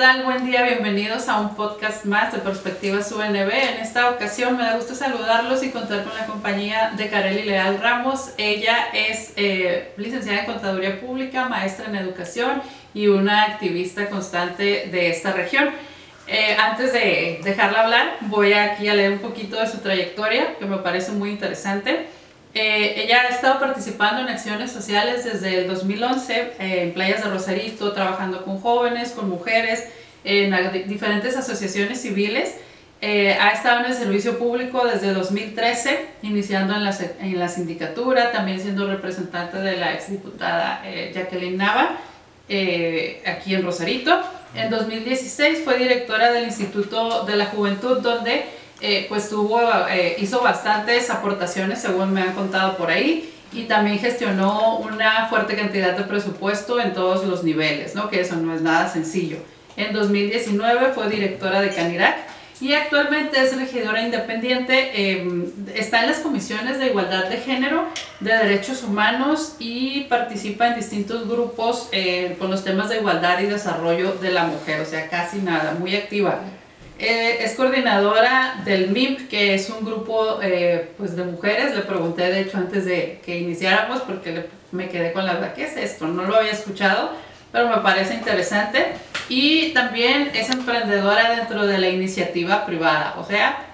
tal? Buen día, bienvenidos a un podcast más de Perspectivas UNB. En esta ocasión me da gusto saludarlos y contar con la compañía de Kareli Leal Ramos. Ella es eh, licenciada en Contaduría Pública, maestra en Educación y una activista constante de esta región. Eh, antes de dejarla hablar, voy aquí a leer un poquito de su trayectoria, que me parece muy interesante. Eh, ella ha estado participando en acciones sociales desde el 2011 eh, en playas de Rosarito, trabajando con jóvenes, con mujeres, en diferentes asociaciones civiles. Eh, ha estado en el servicio público desde 2013, iniciando en la, en la sindicatura, también siendo representante de la exdiputada Jacqueline Nava, aquí en Rosarito. En 2016 fue directora del Instituto de la Juventud, donde eh, pues tuvo, eh, hizo bastantes aportaciones según me han contado por ahí y también gestionó una fuerte cantidad de presupuesto en todos los niveles, ¿no? que eso no es nada sencillo. En 2019 fue directora de Canirac y actualmente es regidora independiente, em, está en las comisiones de igualdad de género, de derechos humanos y participa en distintos grupos eh, con los temas de igualdad y desarrollo de la mujer, o sea, casi nada, muy activa. Eh, es coordinadora del MIP, que es un grupo eh, pues de mujeres. Le pregunté, de hecho, antes de que iniciáramos, porque me quedé con la verdad, ¿qué es esto? No lo había escuchado, pero me parece interesante. Y también es emprendedora dentro de la iniciativa privada. O sea,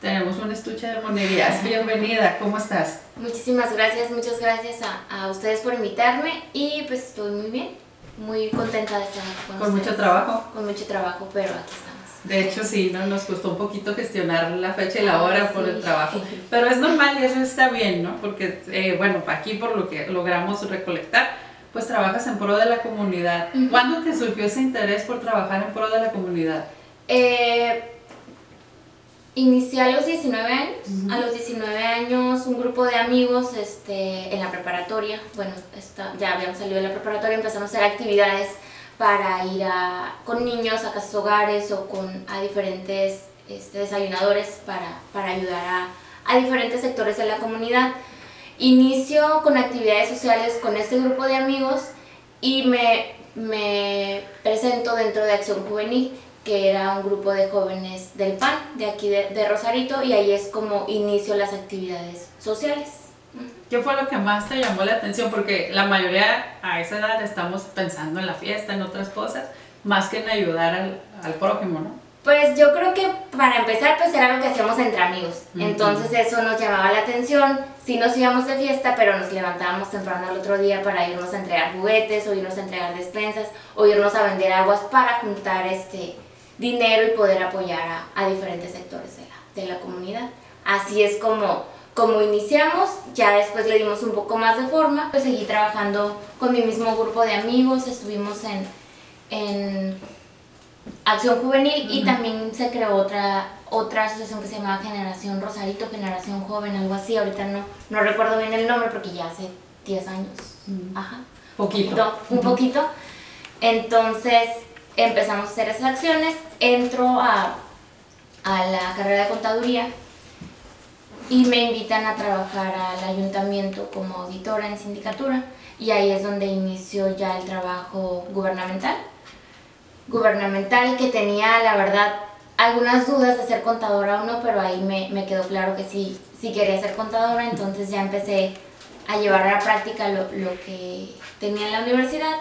tenemos un estuche de monerías. Bienvenida, ¿cómo estás? Muchísimas gracias, muchas gracias a, a, ustedes por invitarme y pues estoy muy bien, muy contenta de estar con, con mucho trabajo. Con mucho trabajo, pero aquí estamos. De hecho, sí, ¿no? nos costó un poquito gestionar la fecha y la hora por el trabajo. Pero es normal y eso está bien, ¿no? Porque, eh, bueno, aquí por lo que logramos recolectar, pues trabajas en pro de la comunidad. ¿Cuándo te surgió ese interés por trabajar en pro de la comunidad? Eh, inicié a los 19 años. A los 19 años, un grupo de amigos este, en la preparatoria, bueno, ya habíamos salido de la preparatoria, empezamos a hacer actividades para ir a, con niños a casas hogares o con, a diferentes este, desayunadores para, para ayudar a, a, diferentes sectores de la comunidad. Inicio con actividades sociales con este grupo de amigos y me, me presento dentro de Acción Juvenil, que era un grupo de jóvenes del PAN, de aquí de, de Rosarito, y ahí es como inicio las actividades sociales. ¿Qué fue lo que más te llamó la atención? Porque la mayoría a esa edad estamos pensando en la fiesta, en otras cosas, más que en ayudar al, al prójimo, ¿no? Pues yo creo que para empezar pues era lo que hacíamos entre amigos, entonces eso nos llamaba la atención, sí nos íbamos de fiesta, pero nos levantábamos temprano al otro día para irnos a entregar juguetes, o irnos a entregar despensas, o irnos a vender aguas para juntar este dinero y poder apoyar a, a diferentes sectores de la, de la comunidad. Así es como como iniciamos, ya después le dimos un poco más de forma, pues seguí trabajando con mi mismo grupo de amigos, estuvimos en, en Acción Juvenil y también se creó otra, otra asociación que se llamaba Generación Rosarito, Generación Joven, algo así, ahorita no, no recuerdo bien el nombre porque ya hace 10 años. Ajá. Poquito. Un poquito. Entonces empezamos a hacer esas acciones, entro a, a la carrera de contaduría y me invitan a trabajar al ayuntamiento como auditora en sindicatura y ahí es donde inició ya el trabajo gubernamental. Gubernamental que tenía, la verdad, algunas dudas de ser contadora o no, pero ahí me, me quedó claro que sí, sí quería ser contadora, entonces ya empecé a llevar a la práctica lo, lo que tenía en la universidad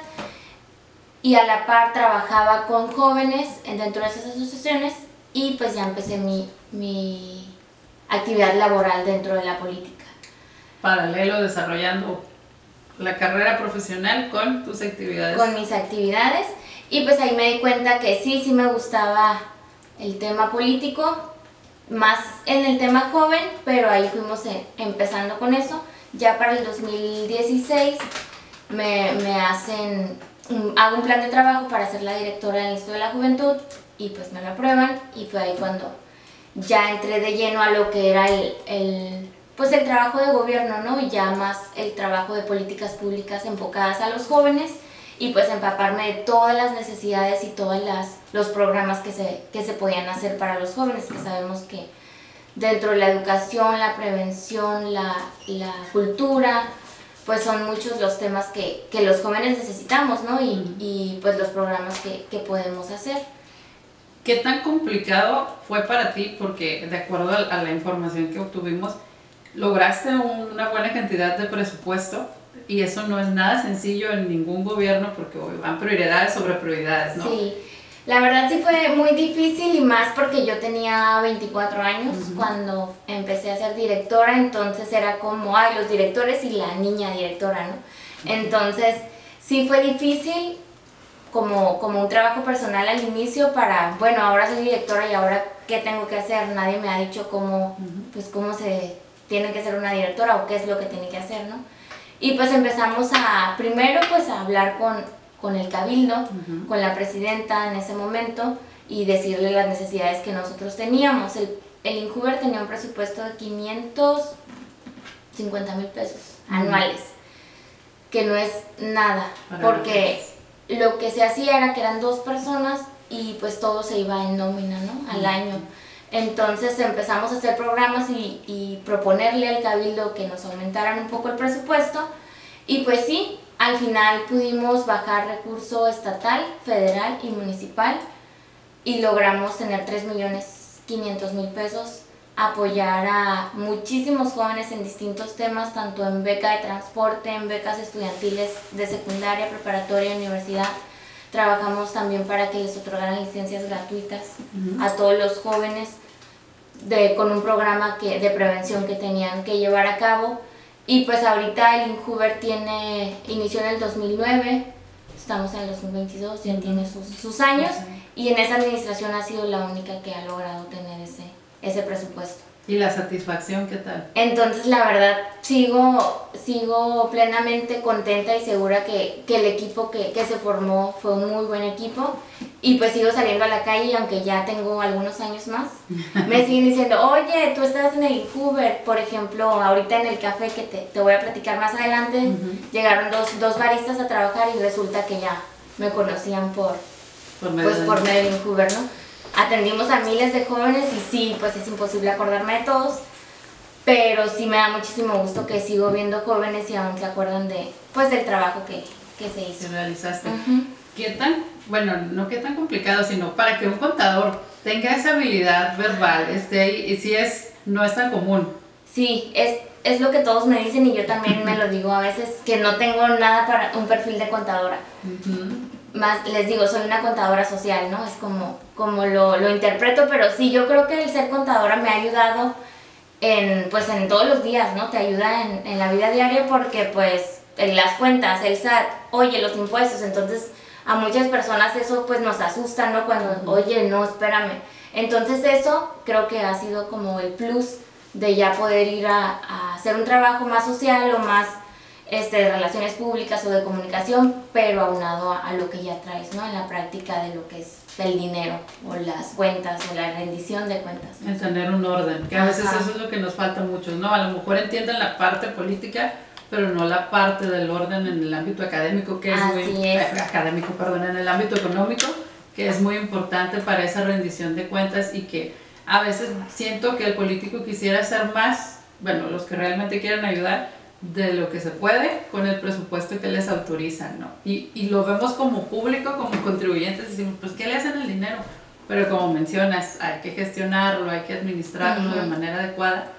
y a la par trabajaba con jóvenes dentro de esas asociaciones y pues ya empecé mi, mi actividad laboral dentro de la política. Paralelo desarrollando la carrera profesional con tus actividades. Con mis actividades y pues ahí me di cuenta que sí, sí me gustaba el tema político, más en el tema joven, pero ahí fuimos eh, empezando con eso. Ya para el 2016 me, me hacen, hago un plan de trabajo para ser la directora del Instituto de la Juventud y pues me lo aprueban y fue ahí cuando ya entré de lleno a lo que era el, pues el trabajo de gobierno, ¿no? Y ya más el trabajo de políticas públicas enfocadas a los jóvenes y pues empaparme de todas las necesidades y todos los programas que se, que se podían hacer para los jóvenes, que sabemos que dentro de la educación, la prevención, la, la cultura, pues son muchos los temas que, que los jóvenes necesitamos, ¿no? Y, y pues los programas que, que, podemos hacer. ¿Qué tan complicado fue para ti? Porque de acuerdo a la información que obtuvimos, lograste una buena cantidad de presupuesto y eso no es nada sencillo en ningún gobierno porque van prioridades sobre prioridades, ¿no? Sí. La verdad sí fue muy difícil y más porque yo tenía 24 años cuando empecé a ser directora, entonces era como, ay, los directores y la niña directora, ¿no? Entonces sí fue difícil como, como un trabajo personal al inicio para, bueno, ahora soy directora y ahora qué tengo que hacer, nadie me ha dicho cómo, pues cómo se tiene que ser una directora o qué es lo que tiene que hacer, ¿no? Y pues empezamos a, primero pues a hablar con con el cabildo, con la presidenta en ese momento y decirle las necesidades que nosotros teníamos. El, el Incuber tenía un presupuesto de 550 mil pesos anuales, que no es nada, porque lo que se hacía era que eran dos personas y pues todo se iba en nómina, ¿no? Al año. Entonces empezamos a hacer programas y, y proponerle al cabildo que nos aumentaran un poco el presupuesto y pues sí, al final pudimos bajar recurso estatal, federal y municipal y logramos tener 3 millones 500 mil pesos, apoyar a muchísimos jóvenes en distintos temas, tanto en beca de transporte, en becas estudiantiles de secundaria, preparatoria, universidad. Trabajamos también para que les otorgaran licencias gratuitas a todos los jóvenes de, con un programa que, de prevención que tenían que llevar a cabo. Y pues ahorita el Incuber tiene, inició en el 2009, estamos en el 2022, ya tiene sus, sus años y en esa administración ha sido la única que ha logrado tener ese, ese presupuesto. ¿Y la satisfacción qué tal? Entonces, la verdad, sigo, sigo plenamente contenta y segura que, que el equipo que, que, se formó fue un muy buen equipo. Y pues sigo saliendo a la calle, aunque ya tengo algunos años más. Me siguen diciendo, oye, tú estás en el Hoover, por ejemplo, ahorita en el café que te, te voy a platicar más adelante, llegaron dos, dos baristas a trabajar y resulta que ya me conocían por, por medio, pues, por medio del Hoover, ¿no? Atendimos a miles de jóvenes y sí, pues es imposible acordarme de todos, pero sí me da muchísimo gusto que sigo viendo jóvenes y aún se acuerdan de, pues, del trabajo que, que se hizo. Que realizaste. ¿Qué tan, bueno, no qué tan complicado, sino para que un contador tenga esa habilidad verbal, este, y si es, no es tan común? Sí, es, es lo que todos me dicen y yo también me lo digo a veces, que no tengo nada para un perfil de contadora más les digo, soy una contadora social, ¿no? Es como, como lo, lo, interpreto, pero sí, yo creo que el ser contadora me ha ayudado en, pues en todos los días, ¿no? Te ayuda en, en la vida diaria porque pues en las cuentas, el SAT, oye, los impuestos, entonces a muchas personas eso pues nos asusta, ¿no? Cuando, oye, no, espérame. Entonces eso creo que ha sido como el plus de ya poder ir a, a hacer un trabajo más social o más este, de relaciones públicas o de comunicación, pero aunado a, a, lo que ya traes, ¿no? En la práctica de lo que es el dinero o las cuentas o la rendición de cuentas. ¿no? tener un orden, que a veces eso es lo que nos falta mucho, ¿no? A lo mejor entienden la parte política, pero no la parte del orden en el ámbito académico, que es Así muy es. académico, perdón, en el ámbito económico, que es muy importante para esa rendición de cuentas y que a veces siento que el político quisiera hacer más, bueno, los que realmente quieren ayudar, de lo que se puede con el presupuesto que les autorizan, ¿no? Y, y lo vemos como público, como contribuyentes, decimos, pues, ¿qué le hacen el dinero? Pero como mencionas, hay que gestionarlo, hay que administrarlo de manera adecuada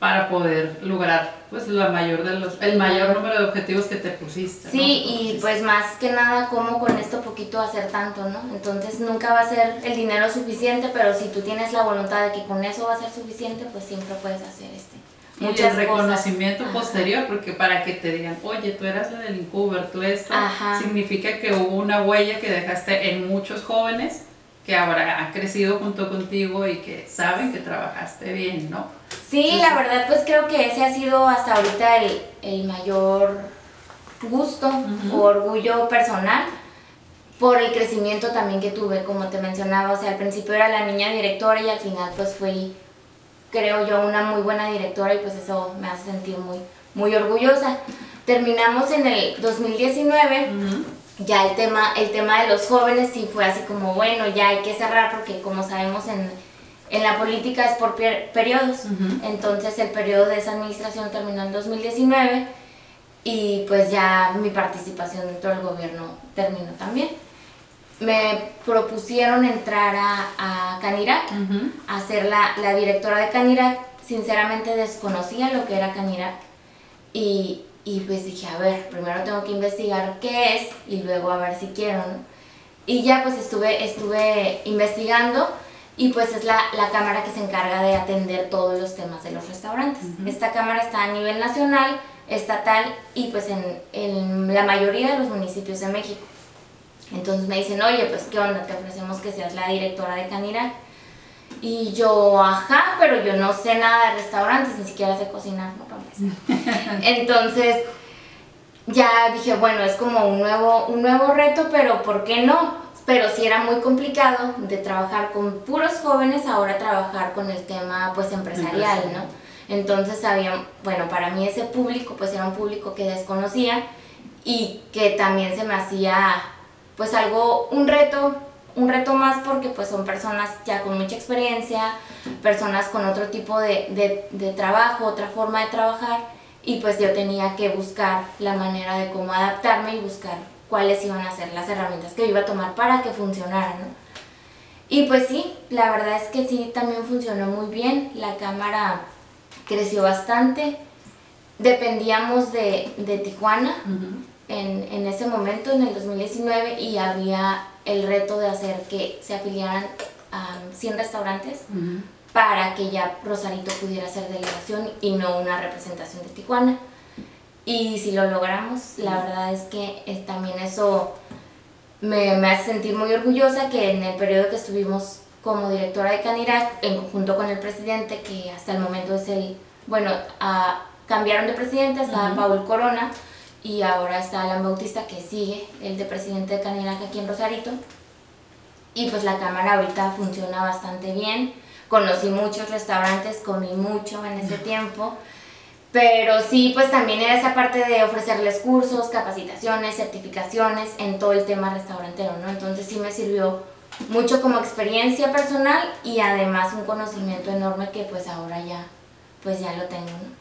para poder lograr pues la mayor de los el mayor número de objetivos que te pusiste. Sí, y pues más que nada cómo con esto poquito hacer tanto, ¿no? Entonces nunca va a ser el dinero suficiente, pero si tú tienes la voluntad de que con eso va a ser suficiente, pues siempre puedes hacer este el reconocimiento posterior, porque para que te digan, oye, tú eras la del Incuber, tú esto, significa que hubo una huella que dejaste en muchos jóvenes que ahora han crecido junto contigo y que saben que trabajaste bien, ¿no? Sí, la verdad, pues creo que ese ha sido hasta ahorita el, el mayor gusto o orgullo personal por el crecimiento también que tuve, como te mencionaba, o sea, al principio era la niña directora y al final pues fui creo yo, una muy buena directora y pues eso me hace sentir muy, muy orgullosa. Terminamos en el 2019, ya el tema, el tema de los jóvenes sí fue así como, bueno, ya hay que cerrar porque como sabemos en, en la política es por periodos, entonces el periodo de esa administración terminó en 2019 y pues ya mi participación dentro del gobierno terminó también. Me propusieron entrar a, a Canirac, a ser la, la, directora de Canirac. Sinceramente desconocía lo que era Canirac y, y, pues dije, a ver, primero tengo que investigar qué es y luego a ver si quiero, ¿no? Y ya pues estuve, estuve investigando y pues es la, la, cámara que se encarga de atender todos los temas de los restaurantes. Esta cámara está a nivel nacional, estatal y pues en, en, la mayoría de los municipios de México. Entonces me dicen, oye, pues qué onda, te ofrecemos que seas la directora de Canirac. Y yo, ajá, pero yo no sé nada de restaurantes, ni siquiera sé cocinar, no para Entonces ya dije, bueno, es como un nuevo, un nuevo reto, pero ¿por qué no? Pero sí era muy complicado de trabajar con puros jóvenes, ahora trabajar con el tema pues empresarial, ¿no? Entonces había, bueno, para mí ese público pues era un público que desconocía y que también se me hacía pues algo, un reto, un reto más porque pues son personas ya con mucha experiencia, personas con otro tipo de, de, trabajo, otra forma de trabajar y pues yo tenía que buscar la manera de cómo adaptarme y buscar cuáles iban a ser las herramientas que yo iba a tomar para que funcionaran. Y pues sí, la verdad es que sí, también funcionó muy bien. La cámara creció bastante. Dependíamos de, de Tijuana en, en, ese momento, en el 2019, y había el reto de hacer que se afiliaran a 100 restaurantes para que ya Rosarito pudiera ser delegación y no una representación de Tijuana. Y si lo logramos, la verdad es que es, también eso me, me hace sentir muy orgullosa que en el periodo que estuvimos como directora de Canirac, en conjunto con el presidente, que hasta el momento es el, bueno, cambiaron de presidente, está Paul Corona y ahora está Alan Bautista que sigue, el de presidente de Canirac aquí en Rosarito. Y pues la cámara ahorita funciona bastante bien. Conocí muchos restaurantes, comí mucho en ese tiempo. Pero sí, pues también era esa parte de ofrecerles cursos, capacitaciones, certificaciones en todo el tema restaurantero, ¿no? Entonces sí me sirvió mucho como experiencia personal y además un conocimiento enorme que pues ahora ya, pues ya lo tengo, Wow,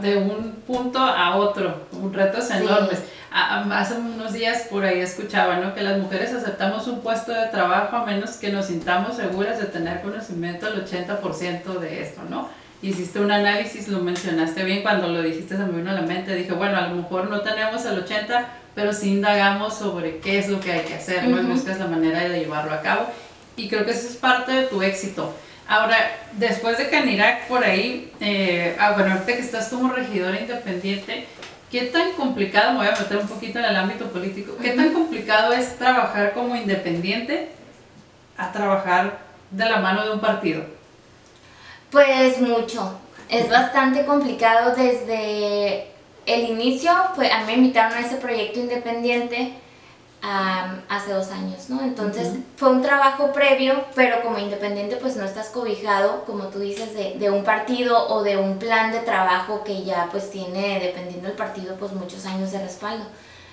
de un punto a otro, un retos enormes. hace unos días por ahí escuchaba, ¿no? Que las mujeres aceptamos un puesto de trabajo a menos que nos sintamos seguras de tener conocimiento del 80% de esto, ¿no? Hiciste un análisis, lo mencionaste bien cuando lo dijiste, se me vino a la mente, dije, bueno, a lo mejor no tenemos el 80%, pero sí indagamos sobre qué es lo que hay que hacer, ¿no? buscas la manera de llevarlo a cabo. Y creo que eso es parte de tu éxito. Ahora, después de Canirac, por ahí, eh, ah, bueno, ahorita que estás como regidora independiente, ¿qué tan complicado, me voy a meter un poquito en el ámbito político, qué tan complicado es trabajar como independiente a trabajar de la mano de un partido? Pues mucho. Es bastante complicado desde el inicio fue, a mí me invitaron a ese proyecto independiente hace dos años, ¿no? Entonces fue un trabajo previo, pero como independiente pues no estás cobijado, como tú dices, de, de, un partido o de un plan de trabajo que ya pues tiene, dependiendo del partido, pues muchos años de respaldo.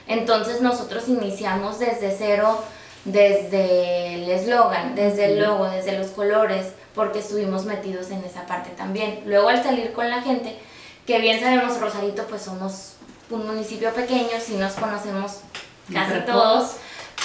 Entonces nosotros iniciamos desde cero, desde el eslogan, desde el logo, desde los colores, porque estuvimos metidos en esa parte también. Luego al salir con la gente, que bien sabemos Rosarito pues somos un municipio pequeño, si nos conocemos casi todos,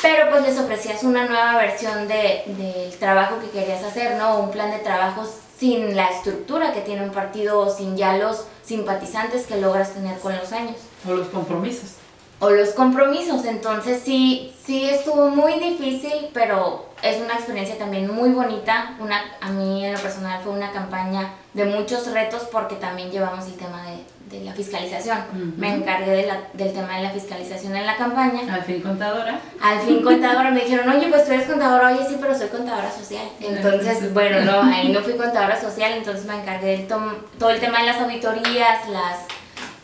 pero pues les ofrecías una nueva versión del de, trabajo que querías hacer, ¿no? Un plan de trabajo sin la estructura que tiene un partido o sin ya los simpatizantes que logras tener con los años. O los compromisos. O los compromisos, entonces sí, sí estuvo muy difícil, pero es una experiencia también muy bonita. Una, a mí en lo personal fue una campaña de muchos retos porque también llevamos el tema de, de la fiscalización. Me encargué de la, del tema de la fiscalización en la campaña. Al fin contadora. Al fin contadora. Me dijeron, oye, pues tú eres contadora. Oye, sí, pero soy contadora social. Entonces, bueno, no, ahí no fui contadora social, entonces me encargué de todo el tema de las auditorías, las,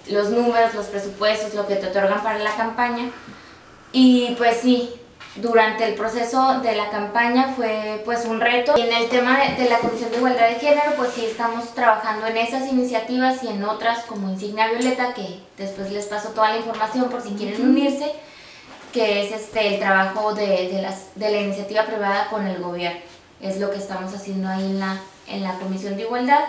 los números, los presupuestos, lo que te otorgan para la campaña. Y pues sí, durante el proceso de la campaña fue pues un reto. Y en el tema de, la Comisión de Igualdad de Género, pues sí estamos trabajando en esas iniciativas y en otras como Insignia Violeta, que después les paso toda la información por si quieren unirse, que es este, el trabajo de, de, las, de la iniciativa privada con el gobierno. Es lo que estamos haciendo ahí en la, en la Comisión de Igualdad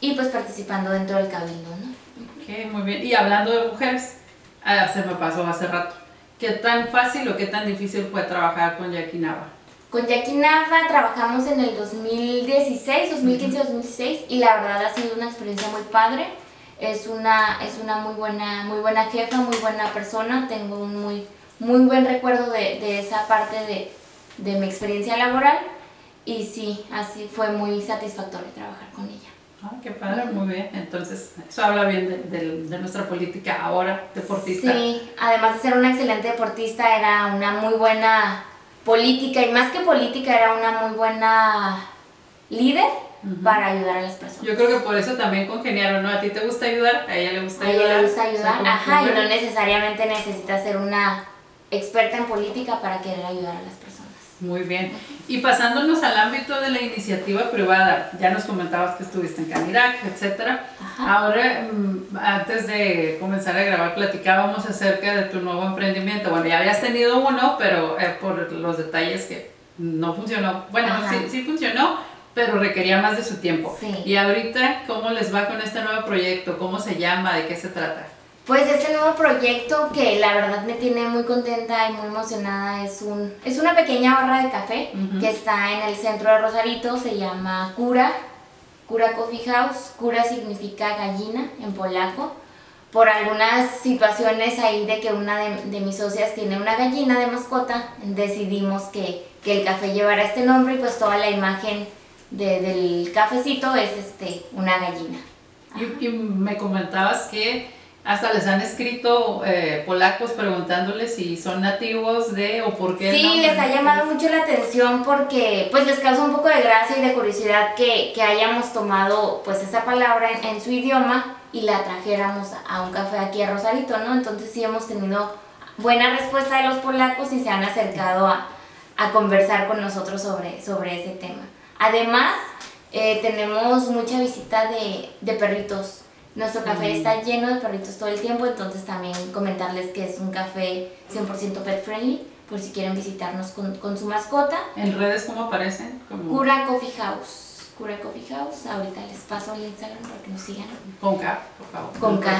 y pues participando dentro del cabildo, ¿no? Ok, muy bien. Y hablando de mujeres, ah, se me pasó hace rato. ¿Qué tan fácil o qué tan difícil fue trabajar con Jackie Nava? Con Jackie Nava trabajamos en el 2016, 2015, 2016 y la verdad ha sido una experiencia muy padre. Es una, es una muy, buena, muy buena jefa, muy buena persona. Tengo un muy, muy buen recuerdo de, de esa parte de, de mi experiencia laboral y sí, así fue muy satisfactorio trabajar con ella. Ah, qué padre, muy bien. Entonces, eso habla bien de, de, de, nuestra política ahora, deportista. Sí, además de ser una excelente deportista, era una muy buena política y más que política, era una muy buena líder para ayudar a las personas. Yo creo que por eso también congeniaron, ¿no? A ti te gusta ayudar, a ella le gusta ayudar. A ella le gusta ayudar, ajá, y no necesariamente necesitas ser una experta en política para querer ayudar a las personas. Muy bien. Y pasándonos al ámbito de la iniciativa privada, ya nos comentabas que estuviste en Canirac, etcétera. Ahora, mm, antes de comenzar a grabar, platicábamos acerca de tu nuevo emprendimiento. Bueno, ya habías tenido uno, pero eh, por los detalles que no funcionó. Bueno, sí, sí funcionó, pero requería más de su tiempo. Sí. Y ahorita, ¿cómo les va con este nuevo proyecto? ¿Cómo se llama? ¿De qué se trata? Pues este nuevo proyecto que la verdad me tiene muy contenta y muy emocionada es un es una pequeña barra de café uh -huh. que está en el centro de Rosarito, se llama Cura, Cura Coffee House. Cura significa gallina en polaco. Por algunas situaciones ahí de que una de, de mis socias tiene una gallina de mascota, decidimos que, que, el café llevara este nombre y pues toda la imagen de, del cafecito es este una gallina. Y, y me comentabas que hasta les han escrito eh, polacos preguntándoles si son nativos de o por qué. Sí, les ha llamado mucho la atención porque pues les causa un poco de gracia y de curiosidad que, que hayamos tomado pues esa palabra en, en, su idioma y la trajéramos a un café aquí a Rosarito, ¿no? Entonces sí hemos tenido buena respuesta de los polacos y se han acercado a, a conversar con nosotros sobre, sobre ese tema. Además, eh, tenemos mucha visita de, de perritos nuestro café mm. está lleno de perritos todo el tiempo, entonces también comentarles que es un café 100% pet friendly, por si quieren visitarnos con, con, su mascota. ¿En redes cómo aparecen? Como... Cura Coffee House. Cura Coffee House, ahorita les paso el Instagram para que nos sigan. Con K, por favor. Con K.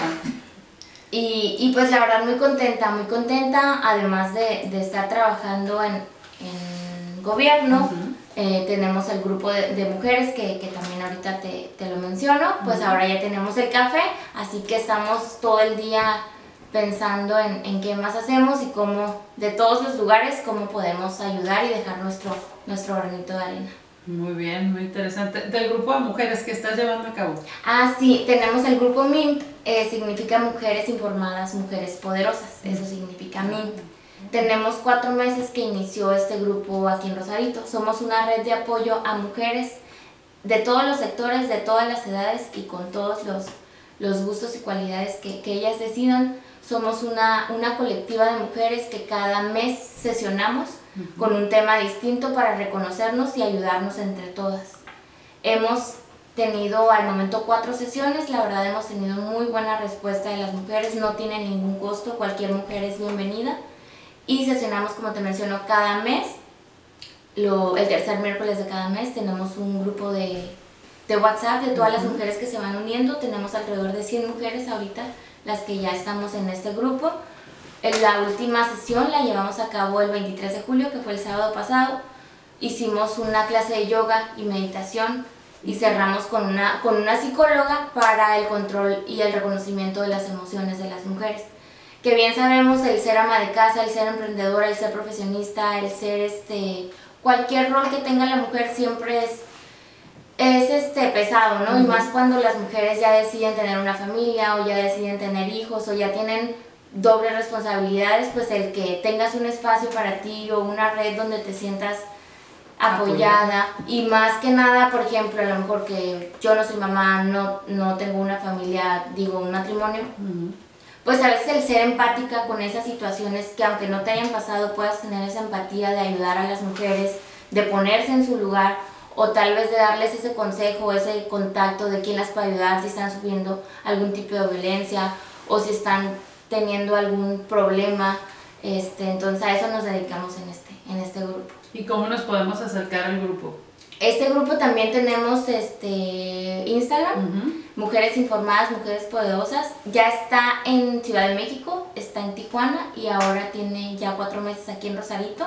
Y, y, pues la verdad muy contenta, muy contenta, además de, de estar trabajando en, en gobierno. Uh -huh eh, tenemos el grupo de, de mujeres que, que, también ahorita te, te lo menciono, pues uh -huh. ahora ya tenemos el café, así que estamos todo el día pensando en, en, qué más hacemos y cómo, de todos los lugares, cómo podemos ayudar y dejar nuestro, nuestro granito de arena. Muy bien, muy interesante. ¿Del grupo de mujeres que estás llevando a cabo? Ah, sí, tenemos el grupo MINT, eh, significa Mujeres Informadas, Mujeres Poderosas, eso significa MINT. Tenemos cuatro meses que inició este grupo aquí en Rosarito. Somos una red de apoyo a mujeres de todos los sectores, de todas las edades y con todos los, los gustos y cualidades que, que ellas decidan. Somos una, una colectiva de mujeres que cada mes sesionamos uh -huh. con un tema distinto para reconocernos y ayudarnos entre todas. Hemos tenido al momento cuatro sesiones, la verdad hemos tenido muy buena respuesta de las mujeres, no tiene ningún costo, cualquier mujer es bienvenida y sesionamos, como te menciono, cada mes. Lo, el tercer miércoles de cada mes tenemos un grupo de, de WhatsApp de todas uh -huh. las mujeres que se van uniendo. Tenemos alrededor de 100 mujeres ahorita, las que ya estamos en este grupo. En la última sesión la llevamos a cabo el 23 de julio, que fue el sábado pasado. Hicimos una clase de yoga y meditación y cerramos con una, con una psicóloga para el control y el reconocimiento de las emociones de las mujeres que bien sabemos el ser ama de casa, el ser emprendedora, el ser profesionista, el ser este cualquier rol que tenga la mujer siempre es es este pesado, ¿no? Uh -huh. Y más cuando las mujeres ya deciden tener una familia o ya deciden tener hijos o ya tienen dobles responsabilidades, pues el que tengas un espacio para ti o una red donde te sientas apoyada y más que nada, por ejemplo, a lo mejor que yo no soy mamá, no, no tengo una familia, digo, un matrimonio, uh -huh pues a veces el ser empática con esas situaciones que aunque no te hayan pasado puedas tener esa empatía de ayudar a las mujeres, de ponerse en su lugar o tal vez de darles ese consejo, ese contacto de quién las puede ayudar si están sufriendo algún tipo de violencia o si están teniendo algún problema. Este, entonces a eso nos dedicamos en este, en este grupo. ¿Y cómo nos podemos acercar al grupo? Este grupo también tenemos este Instagram, Mujeres Informadas, Mujeres Poderosas. Ya está en Ciudad de México, está en Tijuana y ahora tiene ya cuatro meses aquí en Rosarito.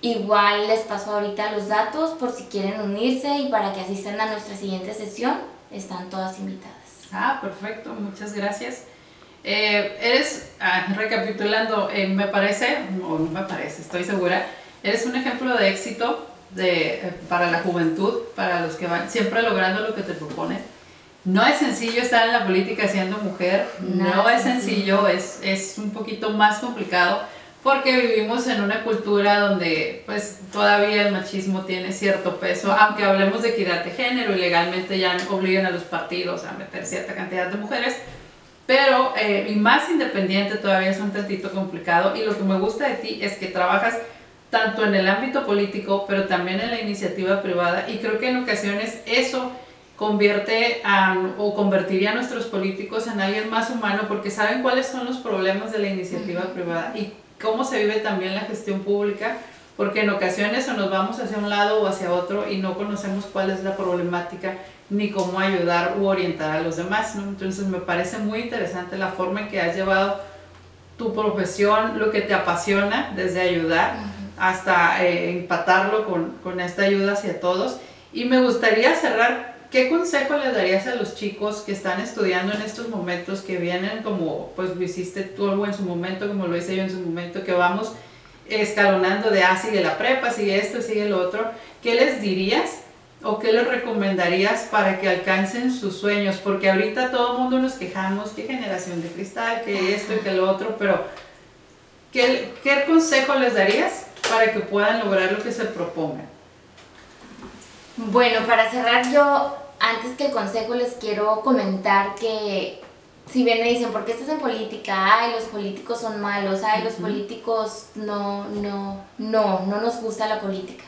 Igual les paso ahorita los datos por si quieren unirse y para que asistan a nuestra siguiente sesión. Están todas invitadas. Ah, perfecto, muchas gracias. Eh, eres, ah, recapitulando, eh, me parece, o no me parece, estoy segura, eres un ejemplo de éxito de, eh, para la juventud, para los que van siempre logrando lo que te proponen. No es sencillo estar en la política siendo mujer, no es sencillo, es, es un poquito más complicado porque vivimos en una cultura donde pues todavía el machismo tiene cierto peso, aunque hablemos de equidad de género y legalmente ya obligan a los partidos a meter cierta cantidad de mujeres, pero eh, y más independiente todavía es un tantito complicado y lo que me gusta de ti es que trabajas tanto en el ámbito político, pero también en la iniciativa privada. Y creo que en ocasiones eso convierte a, o convertiría a nuestros políticos en alguien más humano porque saben cuáles son los problemas de la iniciativa privada y cómo se vive también la gestión pública, porque en ocasiones o nos vamos hacia un lado o hacia otro y no conocemos cuál es la problemática ni cómo ayudar u orientar a los demás. ¿no? Entonces me parece muy interesante la forma en que has llevado tu profesión, lo que te apasiona, desde ayudar hasta eh, empatarlo con, con, esta ayuda hacia todos. Y me gustaría cerrar, ¿qué consejo le darías a los chicos que están estudiando en estos momentos, que vienen como, pues lo hiciste tú en su momento, como lo hice yo en su momento, que vamos escalonando de, ah, sigue la prepa, sigue esto, sigue lo otro? ¿Qué les dirías o qué les recomendarías para que alcancen sus sueños? Porque ahorita todo el mundo nos quejamos, qué generación de cristal, que esto y que lo otro, pero ¿qué, qué consejo les darías para que puedan lograr lo que se propongan? Bueno, para cerrar yo, antes que el consejo les quiero comentar que si bien me dicen, ¿por qué estás en política? Ay, los políticos son malos, ay, los políticos no, no, no, no nos gusta la política.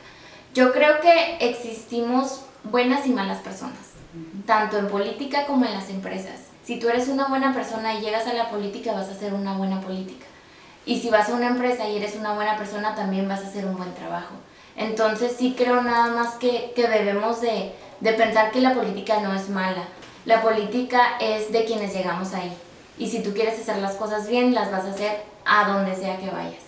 Yo creo que existimos buenas y malas personas, tanto en política como en las empresas. Si tú eres una buena persona y llegas a la política, vas a hacer una buena política. Y si vas a una empresa y eres una buena persona, también vas a hacer un buen trabajo. Entonces sí creo nada más que, que debemos de, de pensar que la política no es mala. La política es de quienes llegamos ahí. Y si tú quieres hacer las cosas bien, las vas a hacer a donde sea que vayas.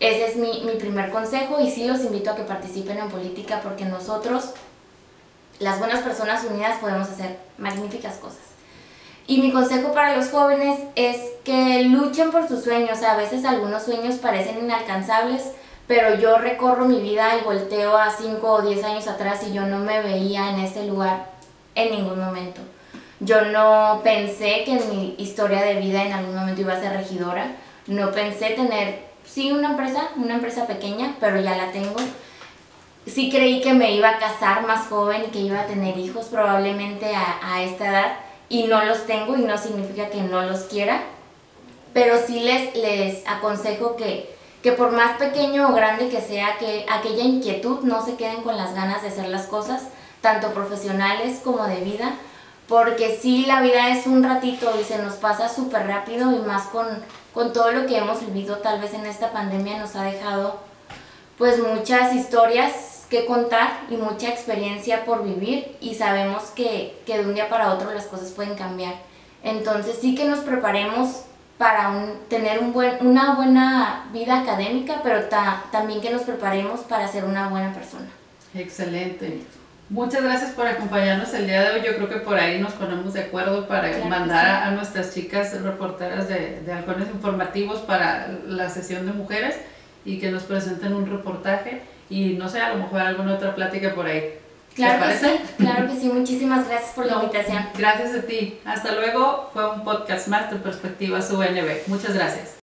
Ese es mi, mi primer consejo y sí los invito a que participen en política porque nosotros, las buenas personas unidas, podemos hacer magníficas cosas. Y mi consejo para los jóvenes es que luchen por sus sueños. A veces algunos sueños parecen inalcanzables, pero yo recorro mi vida y volteo a 5 o 10 años atrás y yo no me veía en este lugar en ningún momento. Yo no pensé que mi historia de vida en algún momento iba a ser regidora. No pensé tener, sí, una empresa, una empresa pequeña, pero ya la tengo. Sí creí que me iba a casar más joven y que iba a tener hijos probablemente a, a esta edad y no los tengo y no significa que no los quiera, pero sí les, les aconsejo que, que por más pequeño o grande que sea, que aquella inquietud no se queden con las ganas de hacer las cosas, tanto profesionales como de vida, porque sí la vida es un ratito y se nos pasa súper rápido y más con, con todo lo que hemos vivido tal vez en esta pandemia nos ha dejado pues muchas historias que contar y mucha experiencia por vivir y sabemos que, que, de un día para otro las cosas pueden cambiar. Entonces sí que nos preparemos para un, tener un buen, una buena vida académica, pero también que nos preparemos para ser una buena persona. Excelente. Muchas gracias por acompañarnos el día de hoy. Yo creo que por ahí nos ponemos de acuerdo para mandar a, nuestras chicas reporteras de, de halcones informativos para la sesión de mujeres y que nos presenten un reportaje y no sé, a lo mejor alguna otra plática por ahí. Claro que sí, claro que sí. Muchísimas gracias por la invitación. Gracias a ti. Hasta luego. Fue un podcast más de Perspectivas UNB. Muchas gracias.